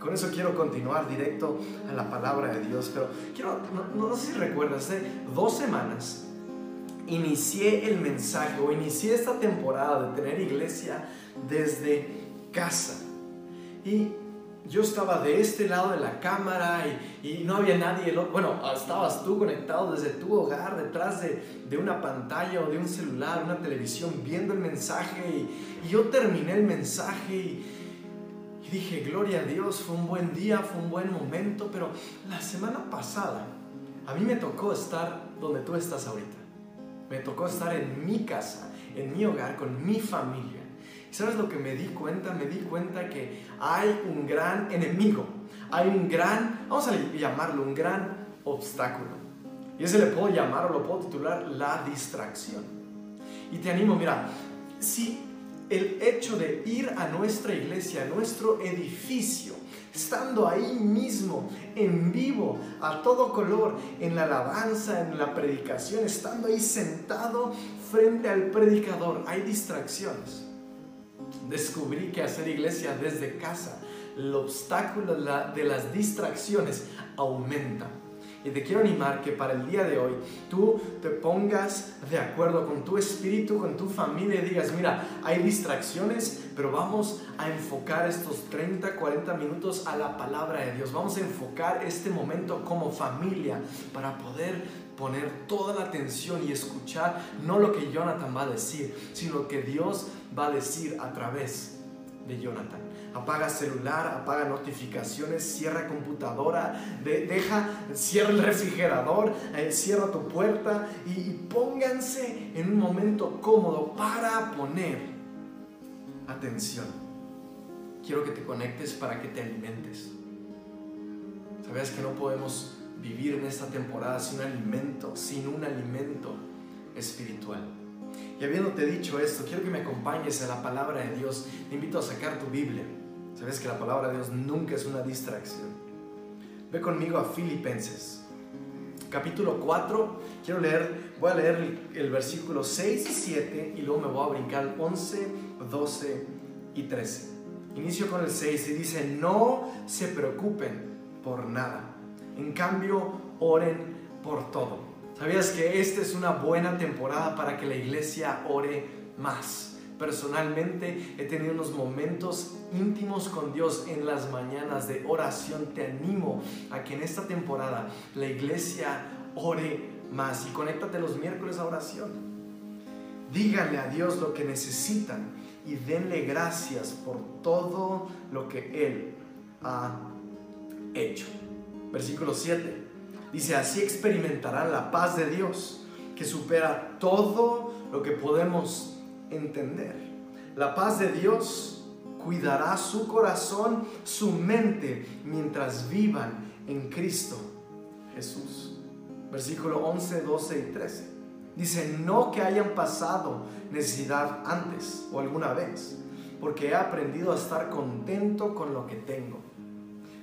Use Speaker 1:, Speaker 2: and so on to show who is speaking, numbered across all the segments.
Speaker 1: Con eso quiero continuar directo a la palabra de Dios, pero quiero, no, sé si recuerdas, hace dos semanas inicié el mensaje o inicié esta temporada de tener iglesia desde casa. Y yo estaba de este lado de la cámara y, no había nadie. Bueno, estabas tú conectado desde tu hogar, detrás de, una pantalla o de un celular, una televisión, viendo el mensaje. Y, yo terminé el mensaje y, y dije, gloria a Dios, fue un buen día, fue un buen momento. Pero la semana pasada, a mí me tocó estar donde tú estás ahorita. Me tocó estar en mi casa, en mi hogar, con mi familia. ¿Sabes lo que me di cuenta? Me di cuenta que hay un gran enemigo, hay un gran, vamos a llamarlo, un gran obstáculo. Y ese le puedo llamar o lo puedo titular la distracción. Y te animo, mira, si el hecho de ir a nuestra iglesia, a nuestro edificio, estando ahí mismo, en vivo, a todo color, en la alabanza, en la predicación, estando ahí sentado frente al predicador, hay distracciones descubrí que hacer iglesia desde casa, el obstáculo de las distracciones aumenta. Y te quiero animar que para el día de hoy tú te pongas de acuerdo con tu espíritu, con tu familia y digas, mira, hay distracciones, pero vamos a enfocar estos 30, 40 minutos a la palabra de Dios. Vamos a enfocar este momento como familia para poder poner toda la atención y escuchar no lo que Jonathan va a decir, sino lo que Dios va a decir a través de Jonathan. Apaga celular, apaga notificaciones, cierra computadora, deja, cierra el refrigerador, eh, cierra tu puerta y, pónganse en un momento cómodo para poner atención. Quiero que te conectes para que te alimentes. Sabes que no podemos vivir en esta temporada sin alimento, sin un alimento espiritual. Y habiéndote dicho esto, quiero que me acompañes a la palabra de Dios. Te invito a sacar tu Biblia. Sabes que la palabra de Dios nunca es una distracción. Ve conmigo a Filipenses, capítulo 4. Quiero leer, voy a leer el, versículo 6 y 7 y luego me voy a brincar 11, 12 y 13. Inicio con el 6 y dice, no se preocupen por nada. En cambio, oren por todo ¿Sabías que esta es una buena temporada para que la iglesia ore más? Personalmente he tenido unos momentos íntimos con Dios en las mañanas de oración. Te animo a que en esta temporada la iglesia ore más y conéctate los miércoles a oración. Díganle a Dios lo que necesitan y denle gracias por todo lo que Él ha hecho. Versículo 7. Dice, así experimentarán la paz de Dios que supera todo lo que podemos entender. La paz de Dios cuidará su corazón, su mente, mientras vivan en Cristo Jesús. Versículo 11, 12 y 13. Dice, no que hayan pasado necesidad antes o alguna vez, porque he aprendido a estar contento con lo que tengo.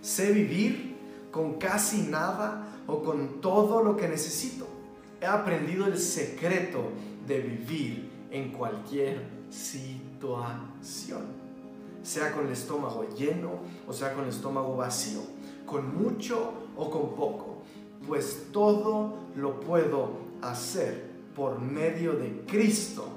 Speaker 1: Sé vivir con casi nada o con todo lo que necesito. He aprendido el secreto de vivir en cualquier situación, sea con el estómago lleno o sea con el estómago vacío, con mucho o con poco, pues todo lo puedo hacer por medio de Cristo,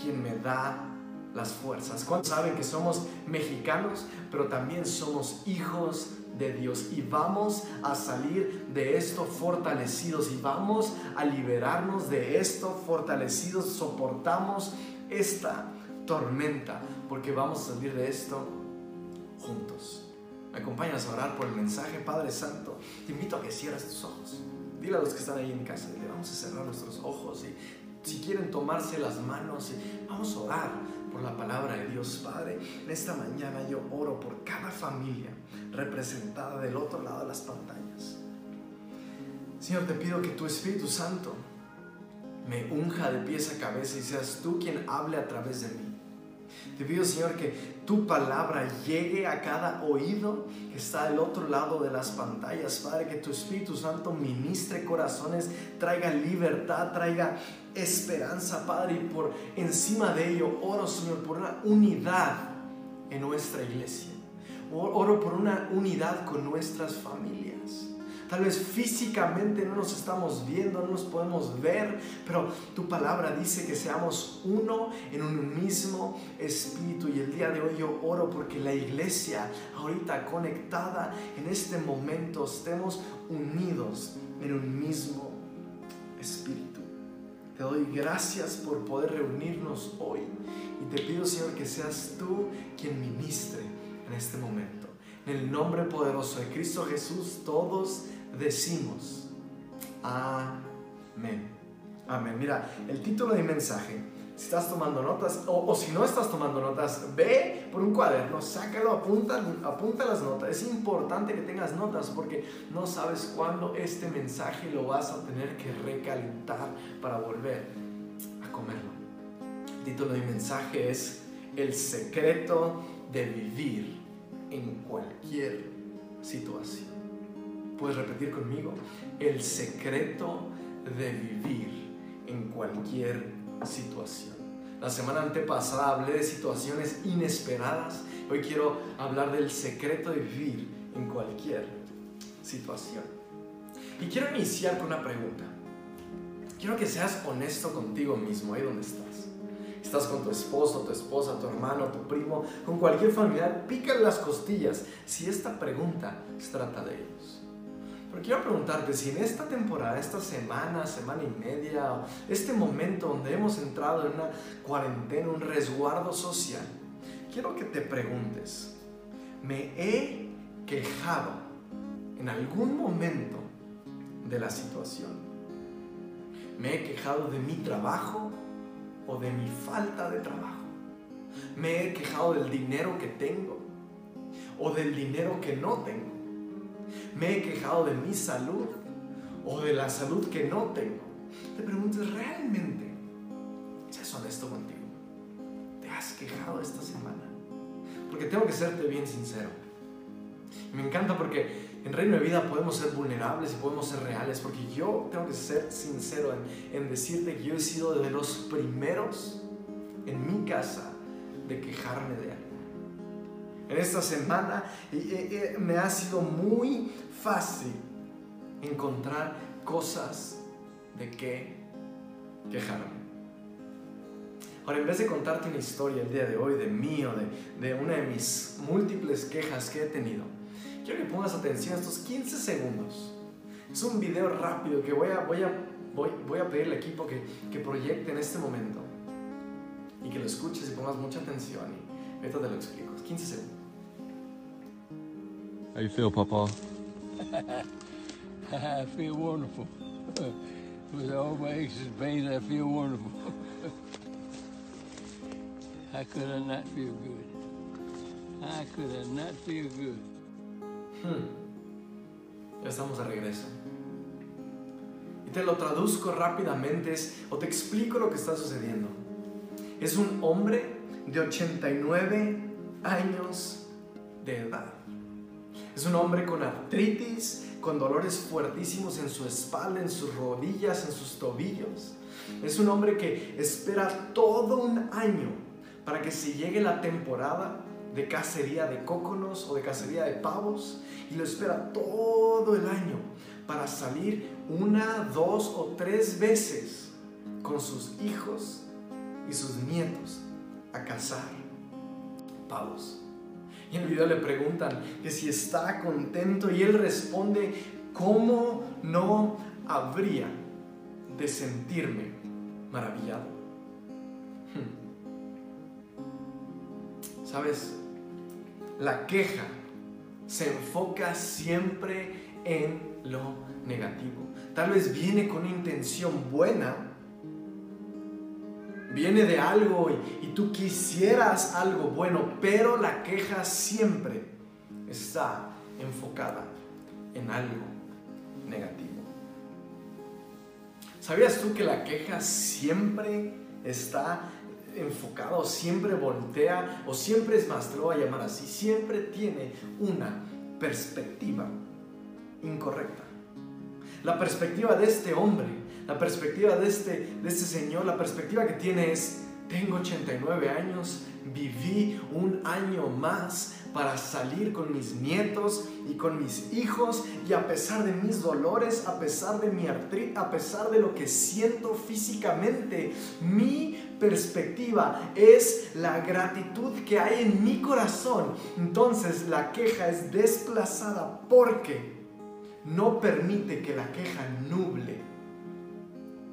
Speaker 1: quien me da las fuerzas. ¿Cuántos saben que somos mexicanos, pero también somos hijos de Dios y vamos a salir de esto fortalecidos y vamos a liberarnos de esto fortalecidos, soportamos esta tormenta porque vamos a salir de esto juntos. ¿Me acompañas a orar por el mensaje, Padre Santo? Te invito a que cierres tus ojos. Dile a los que están ahí en casa, le vamos a cerrar nuestros ojos y si quieren tomarse las manos, y vamos a orar por la palabra de Dios, Padre. En esta mañana yo oro por cada familia representada del otro lado de las pantallas. Señor, te pido que tu Espíritu Santo me unja de pies a cabeza y seas tú quien hable a través de mí. Te pido, Señor, que tu palabra llegue a cada oído que está del otro lado de las pantallas. Padre, que tu Espíritu Santo ministre corazones, traiga libertad, traiga esperanza, Padre. Y por encima de ello, oro, Señor, por una unidad en nuestra iglesia oro por una unidad con nuestras familias. Tal vez físicamente no nos estamos viendo, no nos podemos ver, pero tu palabra dice que seamos uno en un mismo espíritu. Y el día de hoy yo oro porque la iglesia ahorita conectada en este momento estemos unidos en un mismo espíritu. Te doy gracias por poder reunirnos hoy y te pido Señor que seas tú quien ministre en este momento. En el nombre poderoso de Cristo Jesús todos decimos amén. Amén. Mira, el título de mi mensaje, si estás tomando notas o, si no estás tomando notas, ve por un cuaderno, sácalo, apunta, apunta las notas. Es importante que tengas notas porque no sabes cuándo este mensaje lo vas a tener que recalentar para volver a comerlo. El título de mi mensaje es El secreto de vivir en cualquier situación. ¿Puedes repetir conmigo? El secreto de vivir en cualquier situación. La semana antepasada hablé de situaciones inesperadas. Hoy quiero hablar del secreto de vivir en cualquier situación. Y quiero iniciar con una pregunta. Quiero que seas honesto contigo mismo, ahí donde estás. Estás con tu esposo, tu esposa, tu hermano, tu primo, con cualquier familiar, pícale las costillas si esta pregunta se trata de ellos. Pero quiero preguntarte si en esta temporada, esta semana, semana y media, este momento donde hemos entrado en una cuarentena, un resguardo social, quiero que te preguntes, ¿me he quejado en algún momento de la situación? ¿Me he quejado de mi trabajo o de mi falta de trabajo? ¿Me he quejado del dinero que tengo o del dinero que no tengo? Me he quejado de mi salud o de la salud que no tengo. Te preguntas, ¿realmente? Seas honesto contigo. ¿Te has quejado esta semana? Porque tengo que serte bien sincero. me encanta porque en Reino de Vida podemos ser vulnerables y podemos ser reales, porque yo tengo que ser sincero en, en decirte que yo he sido de los primeros en mi casa de quejarme de algo en esta semana me ha sido muy fácil encontrar cosas de qué quejarme. Ahora, en vez de contarte una historia el día de hoy de mí o de, de una de mis múltiples quejas que he tenido, quiero que pongas atención a estos 15 segundos. Es un video rápido que voy a, voy a, voy, voy a pedirle al equipo que, que proyecte en este momento y que lo escuches y pongas mucha atención y ahorita te lo explico. 15 segundos.
Speaker 2: How you feel, Papa?
Speaker 3: I feel wonderful. With all my aches and pains, I feel wonderful. How could I not feel good? How could I not feel good?
Speaker 1: Hmm. Ya estamos de regreso. Y te lo traduzco rápidamente o te explico lo que está sucediendo. Es un hombre de 89 años de edad. Es un hombre con artritis, con dolores fuertísimos en su espalda, en sus rodillas, en sus tobillos. Es un hombre que espera todo un año para que se llegue la temporada de cacería de cóconos o de cacería de pavos y lo espera todo el año para salir una, dos o tres veces con sus hijos y sus nietos a cazar pavos. Y en el video le preguntan que si está contento y él responde, ¿cómo no habría de sentirme maravillado? Hmm. ¿Sabes? La queja se enfoca siempre en lo negativo. Tal vez viene con una intención buena, viene de algo y, tú quisieras algo bueno, pero la queja siempre está enfocada en algo negativo. ¿Sabías tú que la queja siempre está enfocada o siempre voltea o siempre es más, te a llamar así, siempre tiene una perspectiva incorrecta? La perspectiva de este hombre la perspectiva de este, de este señor, la perspectiva que tiene es, tengo 89 años, viví un año más para salir con mis nietos y con mis hijos y a pesar de mis dolores, a pesar de mi artritis, a pesar de lo que siento físicamente, mi perspectiva es la gratitud que hay en mi corazón. Entonces la queja es desplazada porque no permite que la queja nuble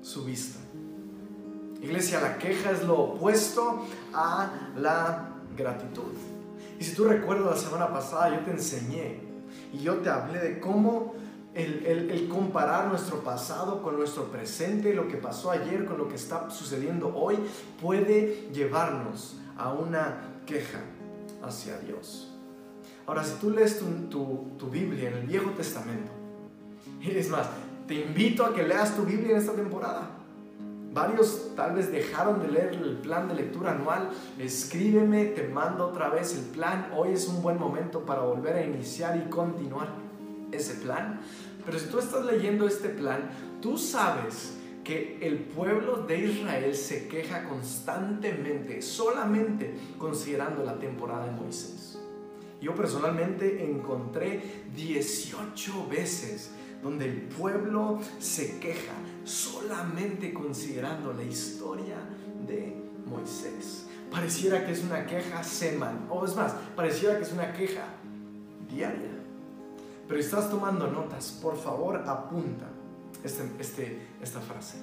Speaker 1: su vista. Iglesia, la queja es lo opuesto a la gratitud. Y si tú recuerdas la semana pasada, yo te enseñé y yo te hablé de cómo el, comparar nuestro pasado con nuestro presente, lo que pasó ayer con lo que está sucediendo hoy, puede llevarnos a una queja hacia Dios. Ahora, si tú lees tu, tu Biblia en el Viejo Testamento, es más, te invito a que leas tu Biblia en esta temporada. Varios tal vez dejaron de leer el plan de lectura anual. Escríbeme, te mando otra vez el plan. Hoy es un buen momento para volver a iniciar y continuar ese plan. Pero si tú estás leyendo este plan, tú sabes que el pueblo de Israel se queja constantemente, solamente considerando la temporada de Moisés. Yo personalmente encontré 18 veces donde el pueblo se queja solamente considerando la historia de Moisés. Pareciera que es una queja semanal, o es más, pareciera que es una queja diaria. Pero estás tomando notas, por favor apunta este, este, esta frase.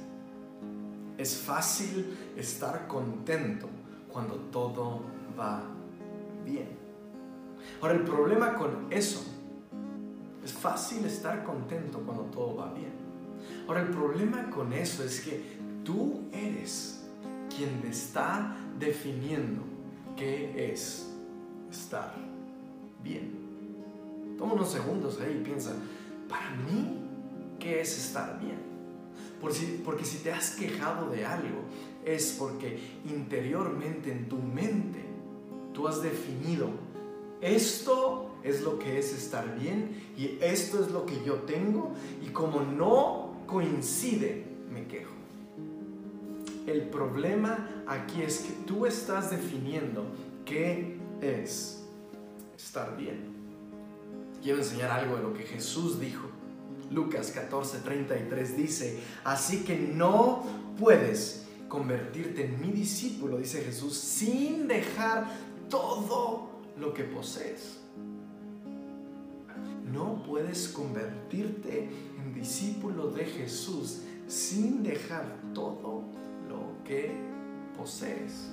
Speaker 1: Es fácil estar contento cuando todo va bien. Ahora el problema con eso es fácil estar contento cuando todo va bien. Ahora, el problema con eso es que tú eres quien está definiendo qué es estar bien. Toma unos segundos ahí y piensa, para mí, ¿qué es estar bien? porque si te has quejado de algo, es porque interiormente en tu mente tú has definido esto es lo que es estar bien y esto es lo que yo tengo y como no coincide, me quejo. El problema aquí es que tú estás definiendo qué es estar bien. Quiero enseñar algo de lo que Jesús dijo. Lucas 14:33 dice, así que no puedes convertirte en mi discípulo, dice Jesús, sin dejar todo lo que posees no puedes convertirte en discípulo de Jesús sin dejar todo lo que posees.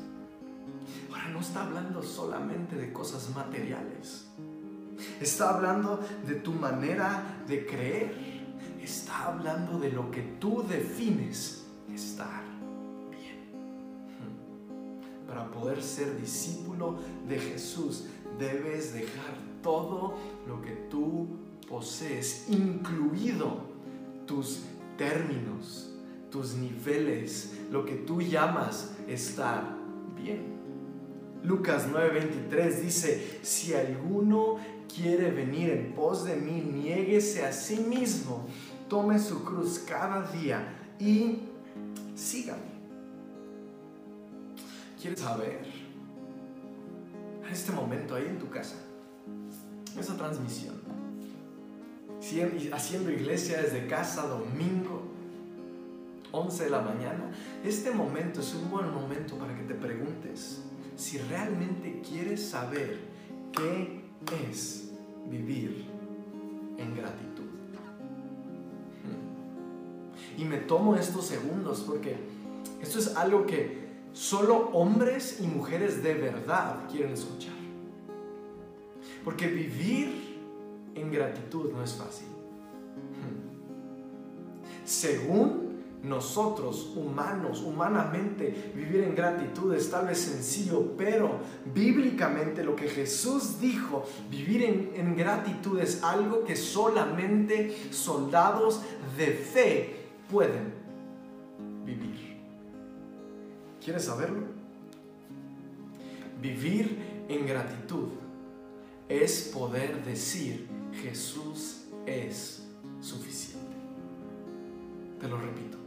Speaker 1: Ahora no está hablando solamente de cosas materiales. Está hablando de tu manera de creer. Está hablando de lo que tú defines estar bien. Para poder ser discípulo de Jesús debes dejar todo lo que tú posees, incluido tus términos, tus niveles, lo que tú llamas estar bien. Lucas 9:23 dice, si alguno quiere venir en pos de mí, niéguese a sí mismo, tome su cruz cada día y sígame. ¿Quieres saber? En este momento ahí en tu casa, esa transmisión. Haciendo iglesia desde casa, domingo, 11 de la mañana. Este momento es un buen momento para que te preguntes si realmente quieres saber qué es vivir en gratitud. Hmm. Y me tomo estos segundos porque esto es algo que solo hombres y mujeres de verdad quieren escuchar. Porque vivir en gratitud no es fácil. Según nosotros, humanos, humanamente, vivir en gratitud es tal vez sencillo, pero bíblicamente lo que Jesús dijo, vivir en, gratitud es algo que solamente soldados de fe pueden vivir. ¿Quieres saberlo? Vivir en gratitud es poder decir Jesús es suficiente. Te lo repito,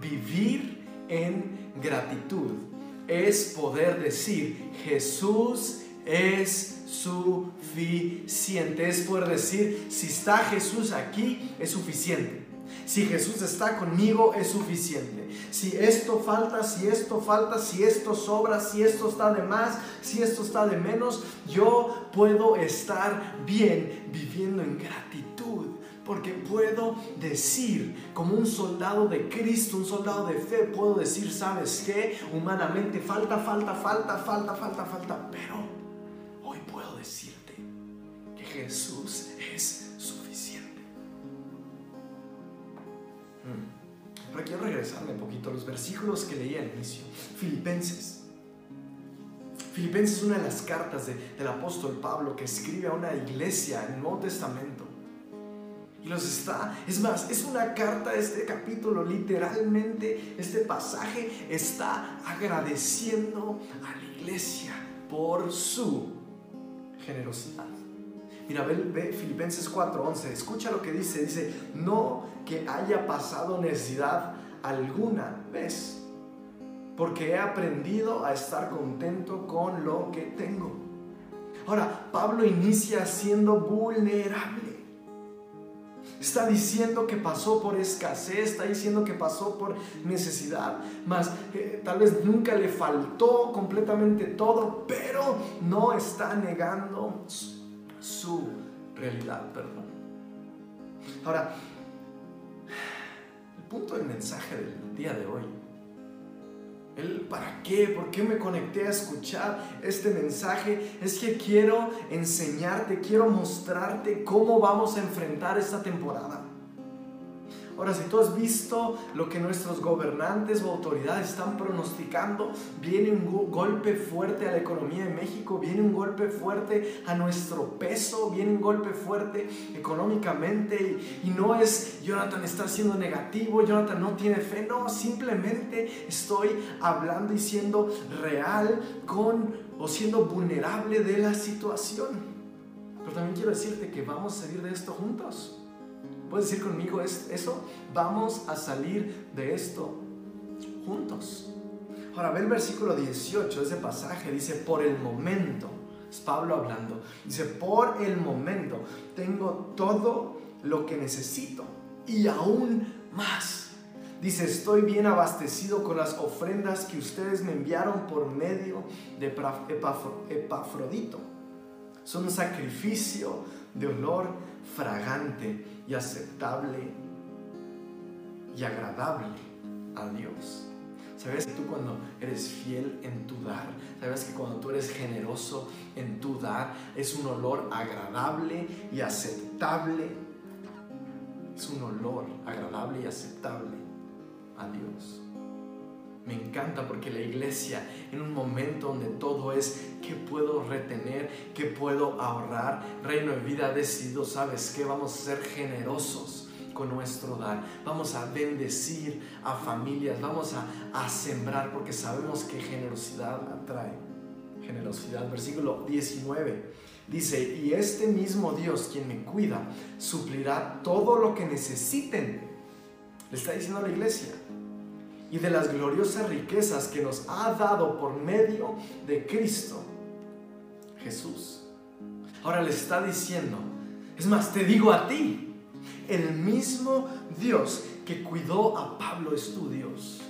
Speaker 1: vivir en gratitud es poder decir, Jesús es suficiente. Es poder decir, si está Jesús aquí, es suficiente. Si Jesús está conmigo, es suficiente. Si esto falta, si esto falta, si esto sobra, si esto está de más, si esto está de menos, yo puedo estar bien viviendo en gratitud. Porque puedo decir, como un soldado de Cristo, un soldado de fe, puedo decir, ¿sabes qué? Humanamente falta, falta, falta, falta, falta, falta. Pero hoy puedo decirte que Jesús es suficiente. Pero quiero regresarme un poquito a los versículos que leí al inicio. Filipenses. Filipenses es una de las cartas del apóstol Pablo que escribe a una iglesia en el Nuevo Testamento. Y los está, es más, es una carta, este capítulo, literalmente, este pasaje está agradeciendo a la iglesia por su generosidad. Mira, ve, ve Filipenses 4:11, escucha lo que dice, dice, no que haya pasado necesidad alguna vez, porque he aprendido a estar contento con lo que tengo. Ahora, Pablo inicia siendo vulnerable. Está diciendo que pasó por escasez, está diciendo que pasó por necesidad, más eh, tal vez nunca le faltó completamente todo, pero no está negando su, realidad, perdón. Ahora, el punto del mensaje del día de hoy el para qué, por qué me conecté a escuchar este mensaje, es que quiero enseñarte, quiero mostrarte cómo vamos a enfrentar esta temporada. Ahora, si tú has visto lo que nuestros gobernantes o autoridades están pronosticando, viene un golpe fuerte a la economía de México, viene un golpe fuerte a nuestro peso, viene un golpe fuerte económicamente y, no es Jonathan está siendo negativo, Jonathan no tiene fe, no, simplemente estoy hablando y siendo real con o siendo vulnerable de la situación. Pero también quiero decirte que vamos a salir de esto juntos. ¿Puedes decir conmigo eso? Vamos a salir de esto juntos. Ahora ve el versículo 18, ese pasaje dice, por el momento, es Pablo hablando, dice, por el momento tengo todo lo que necesito y aún más. Dice, estoy bien abastecido con las ofrendas que ustedes me enviaron por medio de Epafrodito. Son un sacrificio de olor fragante y aceptable y agradable a Dios. Sabes que tú cuando eres fiel en tu dar, sabes que cuando tú eres generoso en tu dar, es un olor agradable y aceptable. Es un olor agradable y aceptable a Dios. Me encanta porque la iglesia, en un momento donde todo es qué puedo retener, qué puedo ahorrar, Reino de Vida ha decidido, ¿sabes qué? Vamos a ser generosos con nuestro dar. Vamos a bendecir a familias, vamos a, a sembrar porque sabemos que generosidad atrae. Generosidad, versículo 19. Dice, y este mismo Dios quien me cuida, suplirá todo lo que necesiten. Le está diciendo a la iglesia, y de las gloriosas riquezas que nos ha dado por medio de Cristo Jesús. Ahora le está diciendo, es más, te digo a ti, el mismo Dios que cuidó a Pablo es tu Dios.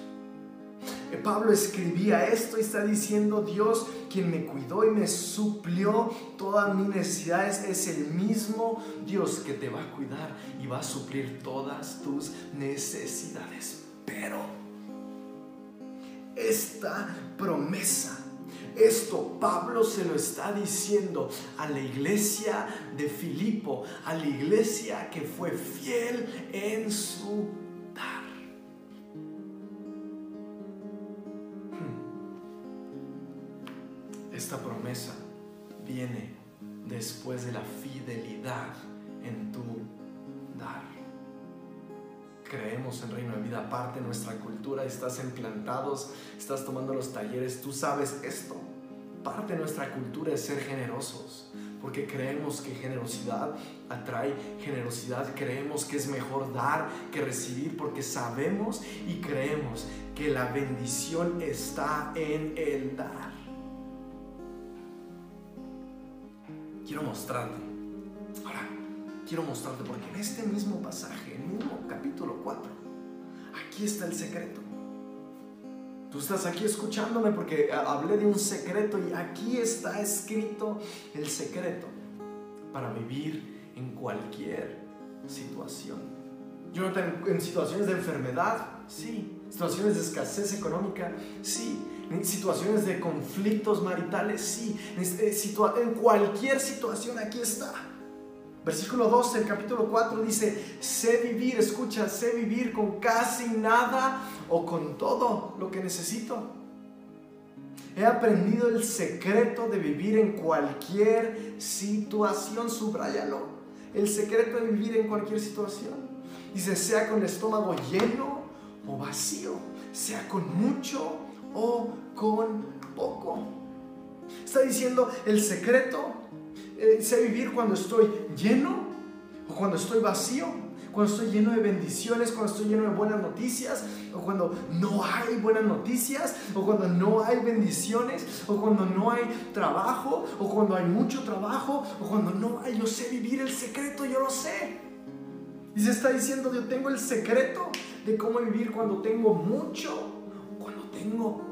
Speaker 1: Eh, Pablo escribía esto y está diciendo, Dios quien me cuidó y me suplió todas mis necesidades es el mismo Dios que te va a cuidar y va a suplir todas tus necesidades. Pero esta promesa. Esto Pablo se lo está diciendo a la iglesia de Filipo, a la iglesia que fue fiel en su dar. Hmm. Esta promesa viene después de la fidelidad en tu dar creemos en Reino de Vida, parte de nuestra cultura, estás implantados, estás tomando los talleres, tú sabes esto. Parte de nuestra cultura es ser generosos. porque creemos que generosidad atrae generosidad, creemos que es mejor dar que recibir, porque sabemos y creemos que la bendición está en el dar. Quiero mostrarte, ahora, quiero mostrarte, porque en este mismo pasaje, en el mismo capítulo 4, aquí está el secreto. Tú estás aquí escuchándome porque hablé de un secreto y aquí está escrito el secreto para vivir en cualquier situación. Yo en situaciones de enfermedad, sí. Situaciones de escasez económica, sí. En situaciones de conflictos maritales, sí. En cualquier situación aquí está. Versículo 12 del capítulo 4 dice, sé vivir, escucha, sé vivir con casi nada o con todo lo que necesito. He aprendido el secreto de vivir en cualquier situación, subrayalo. El secreto de vivir en cualquier situación. Dice, sea con el estómago lleno o vacío, sea con mucho o con poco. Está diciendo, el secreto eh, sé vivir cuando estoy lleno o cuando estoy vacío, cuando estoy lleno de bendiciones, cuando estoy lleno de buenas noticias, o cuando no hay buenas noticias, o cuando no hay bendiciones, o cuando no hay trabajo, o cuando hay mucho trabajo, o cuando no hay, yo sé vivir el secreto, yo lo sé. Y se está diciendo, yo tengo el secreto de cómo vivir cuando tengo mucho, cuando tengo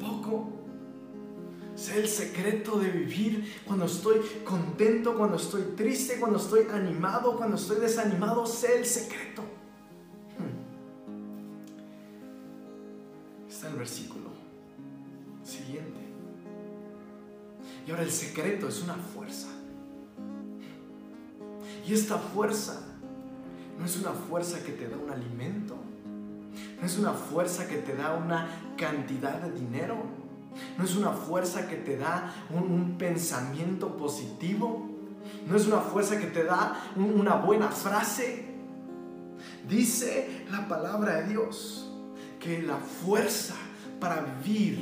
Speaker 1: poco. Sé el secreto de vivir cuando estoy contento, cuando estoy triste, cuando estoy animado, cuando estoy desanimado. Sé el secreto. Hmm. Está el versículo siguiente. Y ahora el secreto es una fuerza. Y esta fuerza no es una fuerza que te da un alimento. No es una fuerza que te da una cantidad de dinero no es una fuerza que te da un, pensamiento positivo, no es una fuerza que te da una buena frase. Dice la palabra de Dios que la fuerza para vivir,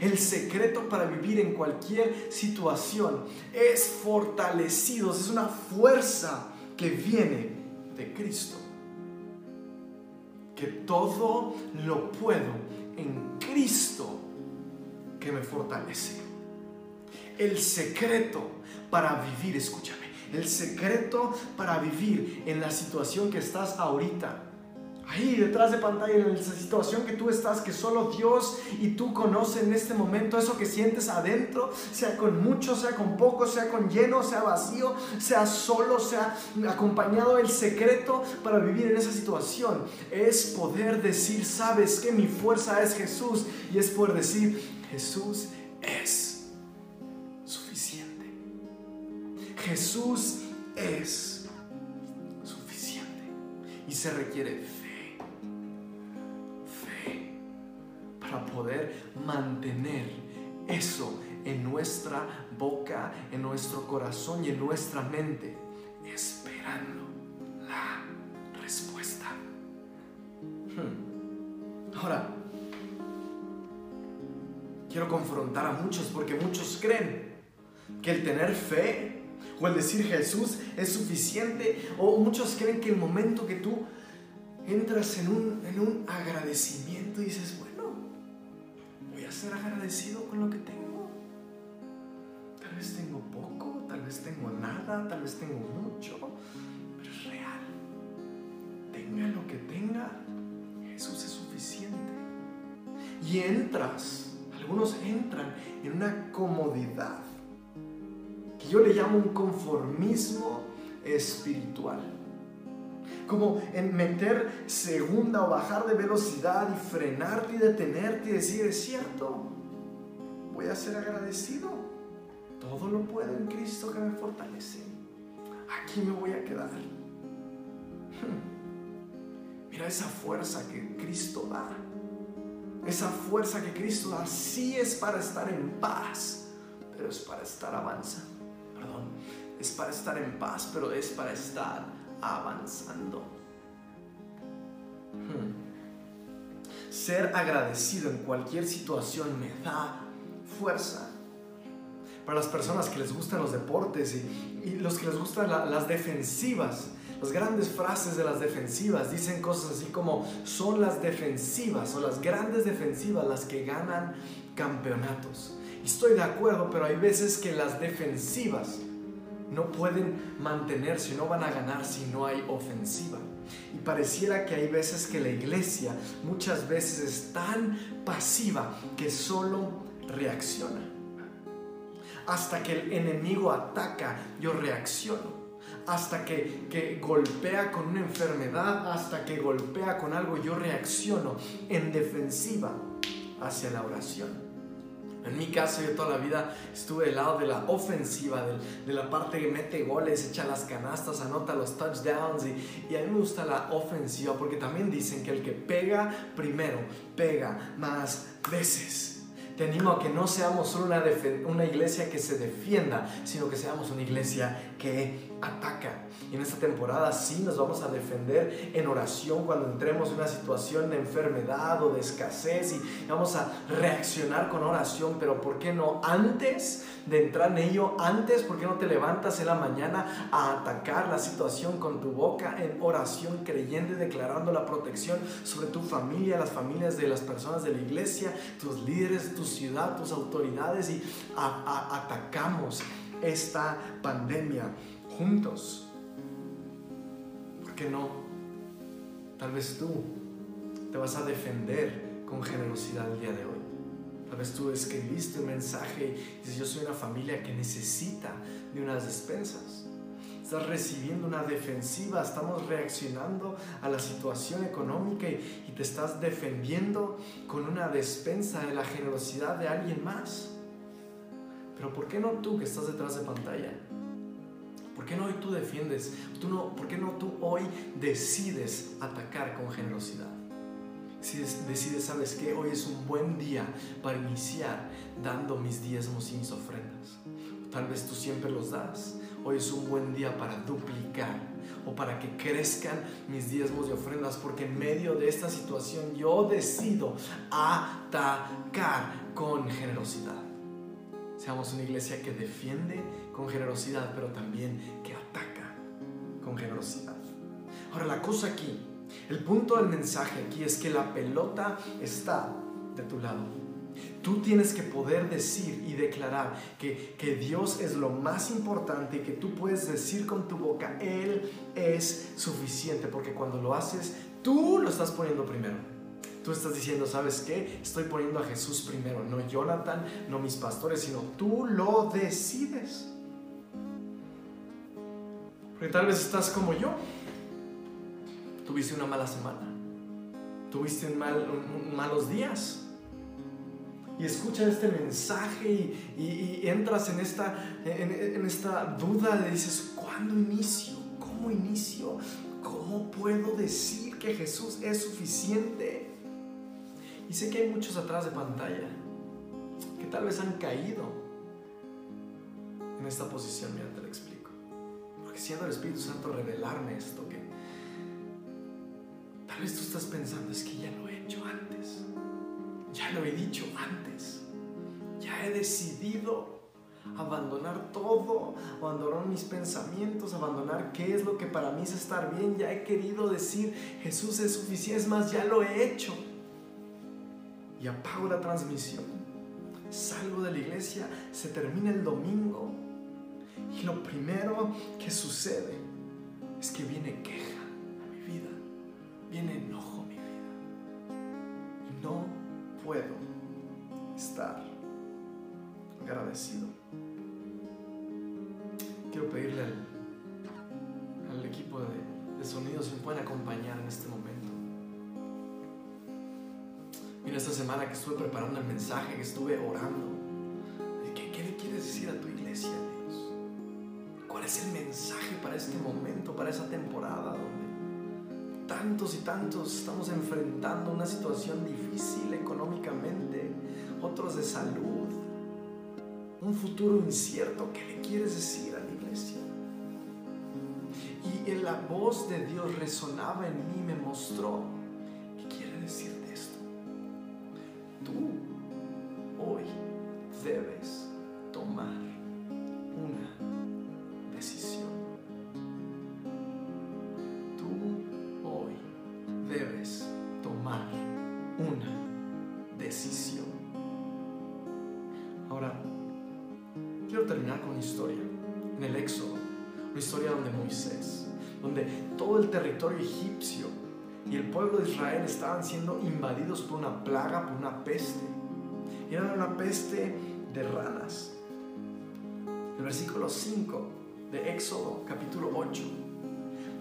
Speaker 1: el secreto para vivir en cualquier situación es fortalecido, es una fuerza que viene de Cristo. Que todo lo puedo en Cristo que me fortalece. El secreto para vivir, escúchame, el secreto para vivir en la situación que estás ahorita. Ahí detrás de pantalla, en esa situación que tú estás, que solo Dios y tú conocen en este momento, eso que sientes adentro, sea con mucho, sea con poco, sea con lleno, sea vacío, sea solo, sea acompañado, el secreto para vivir en esa situación es poder decir, sabes que mi fuerza es Jesús y es poder decir, Jesús es suficiente. Jesús es suficiente. Y se requiere fe. Fe para poder mantener eso en nuestra boca, en nuestro corazón y en nuestra mente, confrontar a muchos porque muchos creen que el tener fe o el decir Jesús es suficiente o muchos creen que el momento que tú entras en un, en un agradecimiento y dices, bueno, voy a ser agradecido con lo que tengo. Tal vez tengo poco, tal vez tengo nada, tal vez tengo mucho, pero es real. Tenga lo que tenga, Jesús es suficiente. Y entras algunos entran en una comodidad que yo le llamo un conformismo espiritual. Como en meter segunda o bajar de velocidad y frenarte y detenerte y decir, es cierto, voy a ser agradecido. Todo lo puedo en Cristo que me fortalece. Aquí me voy a quedar. Mira esa fuerza que Cristo da esa fuerza que Cristo da, sí es para estar en paz, pero es para estar avanzando. Perdón, es para estar en paz, pero es para estar avanzando. Hmm. Ser agradecido en cualquier situación me da fuerza. para las personas que les gustan los deportes y, los que les gustan la- las defensivas. Las grandes frases de las defensivas dicen cosas así como son las defensivas o las grandes defensivas las que ganan campeonatos. Estoy de acuerdo, pero hay veces que las defensivas no pueden mantenerse, no van a ganar si no hay ofensiva. Y pareciera que hay veces que la iglesia muchas veces es tan pasiva que solo reacciona. Hasta que el enemigo ataca, yo reacciono. Hasta que, que golpea con una enfermedad, hasta que golpea con algo, yo reacciono en defensiva hacia la oración. En mi caso, yo toda la vida estuve del lado de la ofensiva, del- de, la parte que mete goles, echa las canastas, anota los touchdowns. Y, y a mí me gusta la ofensiva porque también dicen que el que pega primero, pega más veces. Te animo a que no seamos solo una, una iglesia que se defienda, sino que seamos una iglesia que ataca. Y en esta temporada sí nos vamos a defender en oración cuando entremos en una situación de enfermedad o de escasez y vamos a reaccionar con oración, pero ¿por qué no antes de entrar en ello? Antes, ¿por qué no te levantas en la mañana a atacar la situación con tu boca en oración, creyendo y declarando la protección sobre tu familia, las familias de las personas de la iglesia, tus líderes, tu ciudad, tus autoridades y a- a- atacamos esta pandemia juntos? ¿Por qué no? Tal vez tú te vas a defender con generosidad el día de hoy. Tal vez tú escribiste un mensaje y dices, yo soy una familia que necesita de unas despensas. Estás recibiendo una defensiva, estamos reaccionando a la situación económica y, te estás defendiendo con una despensa de la generosidad de alguien más. Pero ¿por qué no tú que estás detrás de pantalla? ¿Por qué no hoy tú defiendes? ¿Tú no, ¿Por qué no tú hoy decides atacar con generosidad? Si des- decides, ¿sabes qué? Hoy es un buen día para iniciar dando mis diezmos y mis ofrendas. Tal vez tú siempre los das. Hoy es un buen día para duplicar o para que crezcan mis diezmos y ofrendas porque en medio de esta situación yo decido atacar con generosidad. Seamos una iglesia que defiende con generosidad, pero también que ataca con generosidad. Ahora, la cosa aquí, el punto del mensaje aquí es que la pelota está de tu lado. Tú tienes que poder decir y declarar que, que Dios es lo más importante y que tú puedes decir con tu boca, Él es suficiente, porque cuando lo haces, tú lo estás poniendo primero. Tú estás diciendo, ¿sabes qué? Estoy poniendo a Jesús primero, no Jonathan, no mis pastores, sino tú lo decides. Porque tal vez estás como yo. Tuviste una mala semana. Tuviste un mal- un- un malos días. Y escuchas este mensaje y, y- y entras en esta, en, en esta duda de dices, ¿cuándo inicio? ¿Cómo inicio? ¿Cómo puedo decir que Jesús es suficiente? Y sé que hay muchos atrás de pantalla que tal vez han caído en esta posición. Explico. Porque siendo el Espíritu Santo revelarme esto, que tal vez tú estás pensando, es que ya lo he hecho antes. Ya lo he dicho antes. Ya he decidido abandonar todo, abandonar mis pensamientos, abandonar qué es lo que para mí es estar bien. Ya he querido decir, Jesús es suficiente, es más, ya lo he hecho. Y apago la transmisión. Salgo de la iglesia, se termina el domingo. Y lo primero que sucede es que viene queja a mi vida, viene enojo a mi vida. Y no puedo estar agradecido. Quiero pedirle al, al equipo de, de sonido si me pueden acompañar en este momento. Mira, esta semana que estuve preparando el mensaje, que estuve orando, ¿qué, qué le quieres decir a tu iglesia? ¿Cuál es el mensaje para este momento, para esa temporada donde tantos y tantos estamos enfrentando una situación difícil económicamente, otros de salud, un futuro incierto? ¿Qué le quieres decir a la iglesia? Y la voz de Dios resonaba en mí me mostró qué quiere decirte esto. Tú Ahora, quiero terminar con una historia en el Éxodo, una historia donde Moisés, donde todo el territorio egipcio y el pueblo de Israel estaban siendo invadidos por una plaga, por una peste. Era una peste de ranas. El versículo 5 de Éxodo, capítulo 8.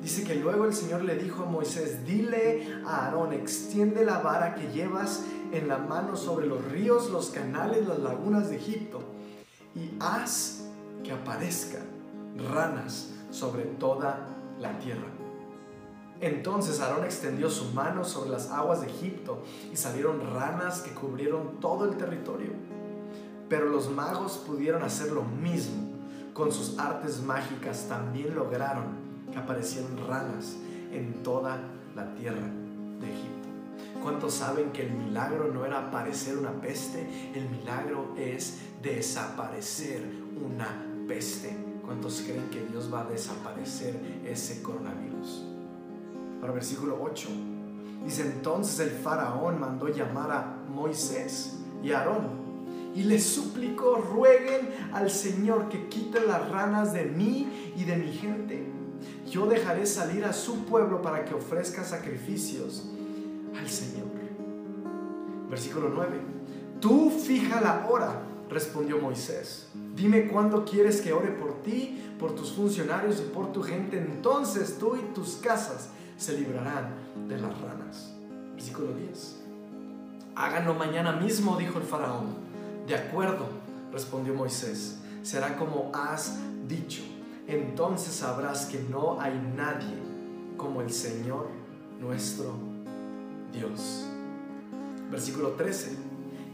Speaker 1: Dice que luego el Señor le dijo a Moisés, dile a Aarón, extiende la vara que llevas en la mano sobre los ríos, los canales, las lagunas de Egipto, y haz que aparezcan ranas sobre toda la tierra. Entonces Aarón extendió su mano sobre las aguas de Egipto y salieron ranas que cubrieron todo el territorio. Pero los magos pudieron hacer lo mismo. Con sus artes mágicas también lograron que aparecieran ranas en toda la tierra de Egipto. ¿Cuántos saben que el milagro no era aparecer una peste? El milagro es desaparecer una peste. ¿Cuántos creen que Dios va a desaparecer ese coronavirus? Para versículo 8. Dice entonces el faraón mandó llamar a Moisés y a Aarón y les suplicó, rueguen al Señor que quite las ranas de mí y de mi gente. Yo dejaré salir a su pueblo para que ofrezca sacrificios Señor. Versículo 9. Tú fija la hora, respondió Moisés. Dime cuándo quieres que ore por ti, por tus funcionarios y por tu gente. Entonces tú y tus casas se librarán de las ranas. Versículo 10. Háganlo mañana mismo, dijo el faraón. De acuerdo, respondió Moisés. Será como has dicho. Entonces sabrás que no hay nadie como el Señor nuestro Dios. Versículo 13.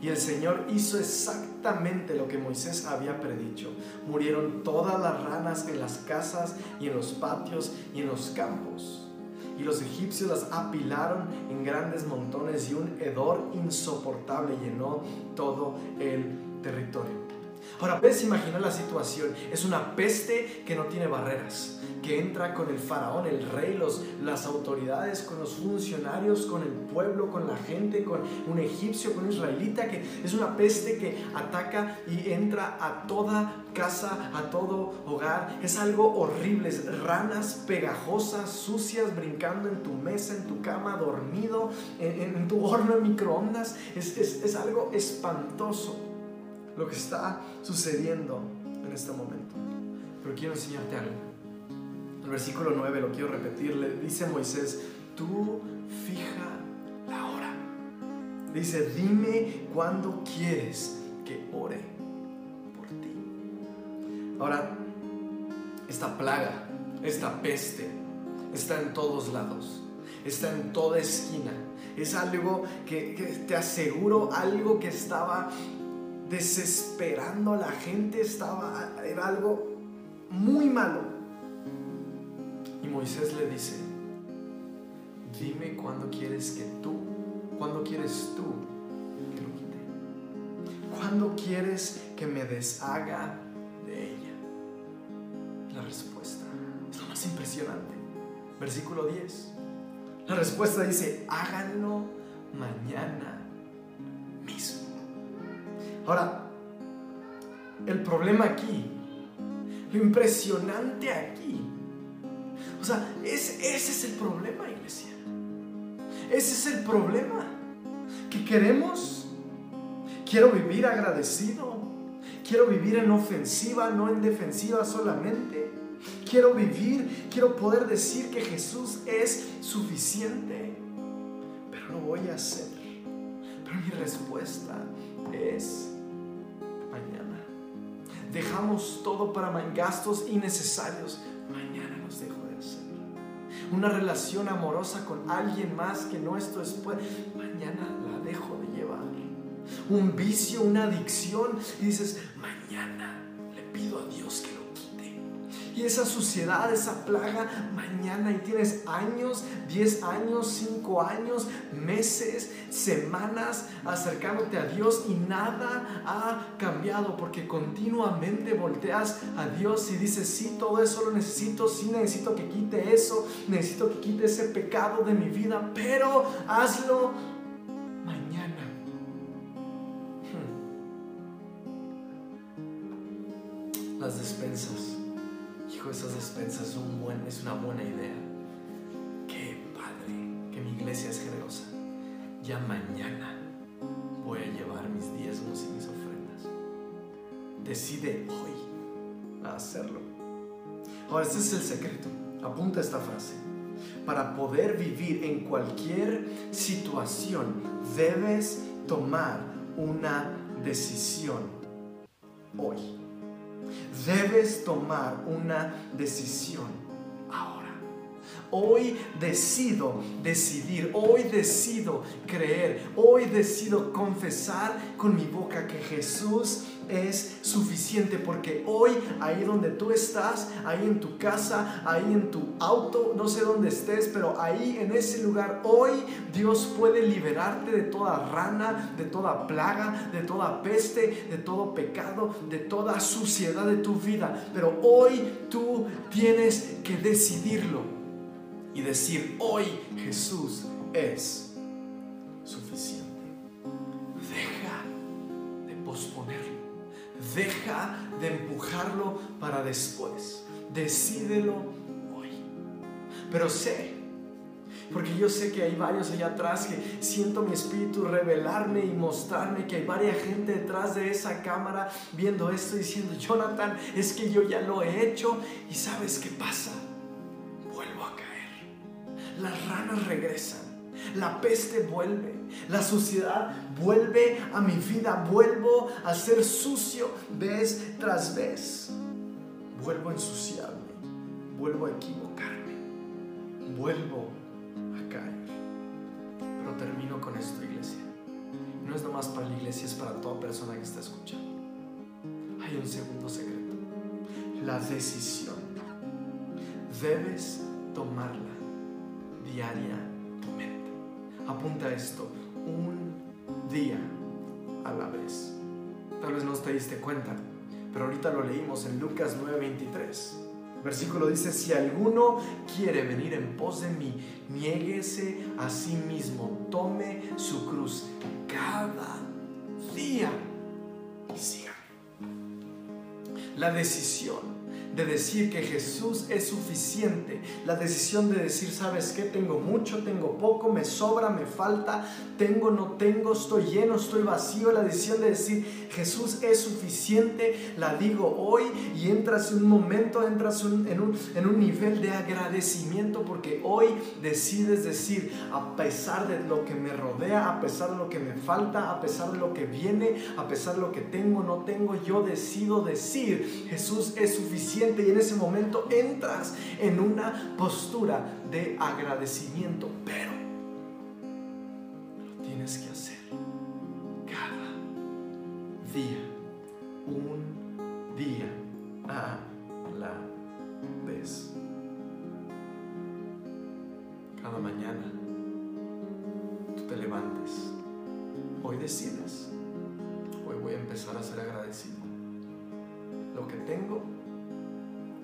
Speaker 1: Y el Señor hizo exactamente lo que Moisés había predicho. Murieron todas las ranas en las casas y en los patios y en los campos. Y los egipcios las apilaron en grandes montones y un hedor insoportable llenó todo el territorio. Ahora, ves imaginar la situación. Es una peste que no tiene barreras, que entra con el faraón, el rey, los, las autoridades, con los funcionarios, con el pueblo, con la gente, con un egipcio, con un israelita, que es una peste que ataca y entra a toda casa, a todo hogar. Es algo horrible, es ranas pegajosas, sucias, brincando en tu mesa, en tu cama, dormido, en, tu horno de microondas. Es, es, es algo espantoso lo que está sucediendo en este momento. Pero quiero enseñarte algo. El versículo 9 lo quiero repetir. Le dice Moisés, tú fija la hora. Dice, dime cuándo quieres que ore por ti. Ahora, esta plaga, esta peste, está en todos lados. Está en toda esquina. Es algo que, que te aseguro, algo que estaba desesperando a la gente, estaba, era algo muy malo. Y Moisés le dice, dime cuándo quieres que tú, cuándo quieres tú que lo quite. ¿Cuándo quieres que me deshaga de ella? La respuesta es lo más impresionante. Versículo 10. La respuesta dice, háganlo mañana mismo. Ahora, el problema aquí, lo impresionante aquí, o sea, ese es el problema, iglesia. Ese es el problema. Que queremos, quiero vivir agradecido, quiero vivir en ofensiva, no en defensiva solamente. Quiero vivir, quiero poder decir que Jesús es suficiente, pero lo voy a hacer. Pero mi respuesta es dejamos todo para gastos innecesarios, mañana los dejo de hacer. Una relación amorosa con alguien más que nuestro después, mañana la dejo de llevar. Un vicio, una adicción, y dices, mañana le pido a Dios que. Y esa suciedad, esa plaga mañana y tienes años, 10 años, 5 años, meses, semanas acercándote a Dios y nada ha cambiado porque continuamente volteas a Dios y dices, sí, todo eso lo necesito, sí necesito que quite eso, necesito que quite ese pecado de mi vida, pero hazlo mañana. Hmm. Las despensas. Esas despensas es una buena idea. Qué padre que mi iglesia es generosa. Ya mañana voy a llevar mis diezmos y mis ofrendas. Decide hoy hacerlo. Ahora, este es el secreto. Apunta esta frase. Para poder vivir en cualquier situación, debes tomar una decisión hoy. Debes tomar una decisión ahora. Hoy decido decidir, hoy decido creer, hoy decido confesar con mi boca que Jesús es suficiente porque hoy ahí donde tú estás, ahí en tu casa, ahí en tu auto, no sé dónde estés, pero ahí en ese lugar, hoy Dios puede liberarte de toda rana, de toda plaga, de toda peste, de todo pecado, de toda suciedad de tu vida. Pero hoy tú tienes que decidirlo y decir, hoy Jesús es suficiente. Deja de posponerlo. Deja de empujarlo para después. Decídelo hoy. Pero sé, porque yo sé que hay varios allá atrás que siento mi espíritu revelarme y mostrarme que hay varias gente detrás de esa cámara viendo esto diciendo, Jonathan, es que yo ya lo he hecho y sabes qué pasa. Vuelvo a caer. Las ranas regresan. La peste vuelve, la suciedad vuelve a mi vida, vuelvo a ser sucio vez tras vez. Vuelvo a ensuciarme, vuelvo a equivocarme, vuelvo a caer. Pero termino con esto, iglesia. No es nomás para la iglesia, es para toda persona que está escuchando. Hay un segundo secreto. La decisión. Debes tomarla diariamente apunta esto, un día a la vez. Tal vez no te diste cuenta, pero ahorita lo leímos en Lucas 9:23. Versículo dice, si alguno quiere venir en pos de mí, niéguese a sí mismo, tome su cruz cada día y sígame. La decisión de decir que Jesús es suficiente, la decisión de decir, sabes que tengo mucho, tengo poco, me sobra, me falta, tengo, no tengo, estoy lleno, estoy vacío, la decisión de decir Jesús es suficiente, la digo hoy y entras en un momento, entras en, un, en un nivel de agradecimiento porque hoy decides decir, a pesar de lo que me rodea, a pesar de lo que me falta, a pesar de lo que viene, a pesar de lo que tengo, no tengo, yo decido decir Jesús es suficiente y en ese momento entras en una postura de agradecimiento, pero lo tienes que hacer cada día, un día a la vez. Cada mañana tú te levantes, hoy decides, hoy voy a empezar a ser agradecido. Lo que tengo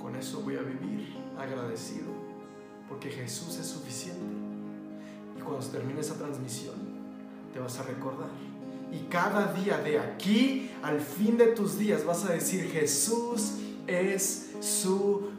Speaker 1: con eso voy a vivir agradecido, porque Jesús es suficiente. Y cuando se termine esa transmisión, te vas a recordar. Y cada día de aquí al fin de tus días vas a decir, Jesús es suficiente.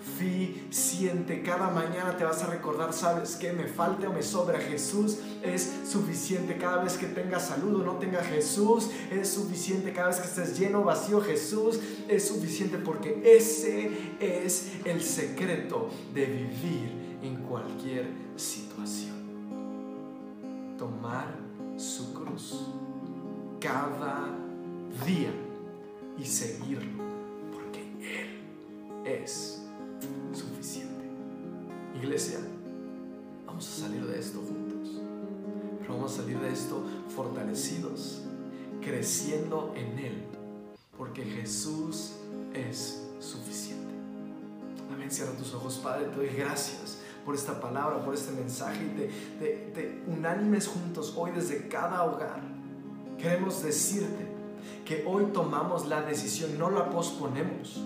Speaker 1: Cada mañana te vas a recordar, ¿sabes que Me falta o me sobra. Jesús es suficiente. Cada vez que tengas salud o no tengas Jesús es suficiente. Cada vez que estés lleno o vacío, Jesús es suficiente porque ese es el secreto de vivir en cualquier situación. Tomar su cruz cada día y seguirlo porque Él es salir de esto fortalecidos, creciendo en Él, porque Jesús es suficiente. Amén. Cierra tus ojos, Padre. Te doy gracias por esta palabra, por este mensaje y te, te, te unánimes juntos hoy desde cada hogar. Queremos decirte que hoy tomamos la decisión, no la posponemos.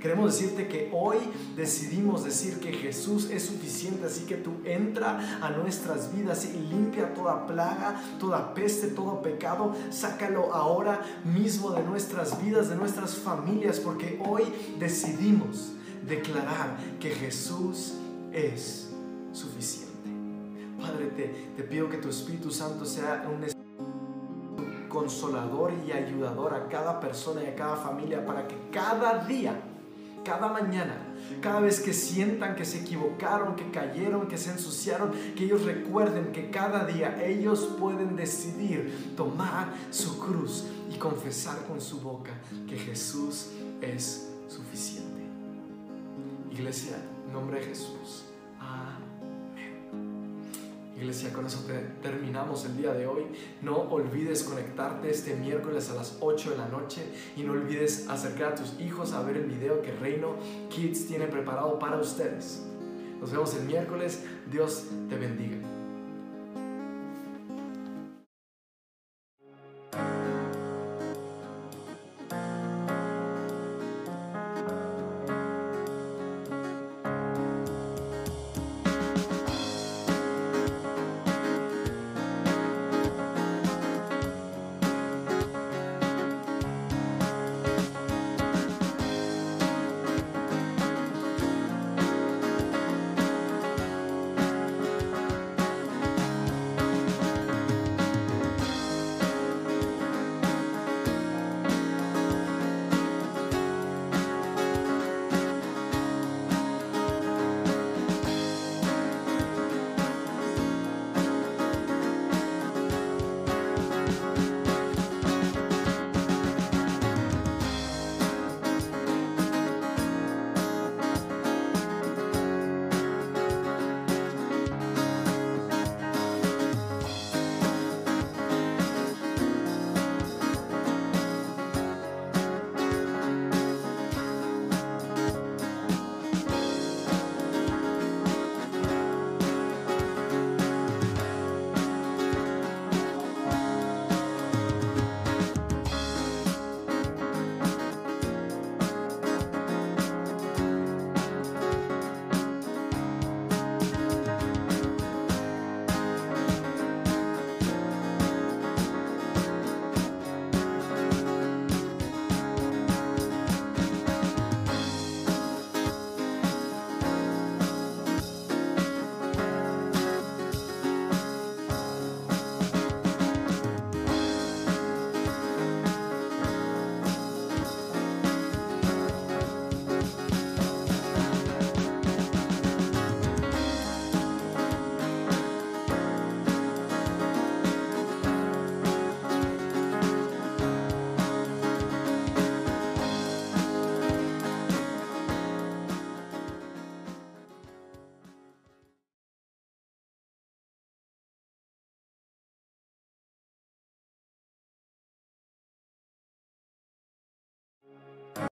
Speaker 1: Queremos decirte que hoy decidimos decir que Jesús es suficiente, así que tú entra a nuestras vidas y limpia toda plaga, toda peste, todo pecado, sácalo ahora mismo de nuestras vidas, de nuestras familias, porque hoy decidimos declarar que Jesús es suficiente. Padre, te, te pido que tu Espíritu Santo sea un consolador y ayudador a cada persona y a cada familia para que cada día cada mañana, cada vez que sientan que se equivocaron, que cayeron, que se ensuciaron, que ellos recuerden que cada día ellos pueden decidir tomar su cruz y confesar con su boca que Jesús es suficiente. Iglesia, nombre de Jesús. Iglesia, con eso terminamos el día de hoy. No olvides conectarte este miércoles a las 8 de la noche y no olvides acercar a tus hijos a ver el video que Reino Kids tiene preparado para ustedes. Nos vemos el miércoles. Dios te bendiga.